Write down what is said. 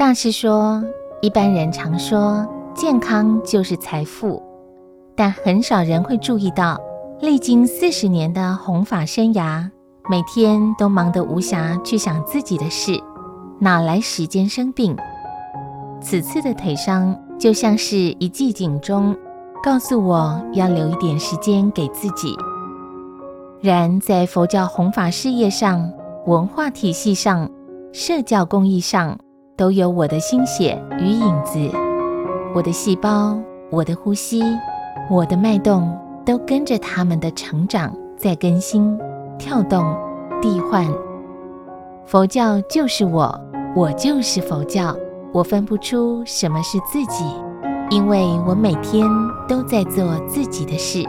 大师说，一般人常说健康就是财富，但很少人会注意到，历经四十年的弘法生涯，每天都忙得无暇去想自己的事，哪来时间生病？此次的腿伤就像是一记警钟，告诉我要留一点时间给自己。然在佛教弘法事业上、文化体系上、社教公益上，都有我的心血与影子。我的细胞、我的呼吸、我的脉动，都跟着他们的成长在更新、跳动、替换。佛教就是我，我就是佛教。我分不出什么是自己，因为我每天都在做自己的事。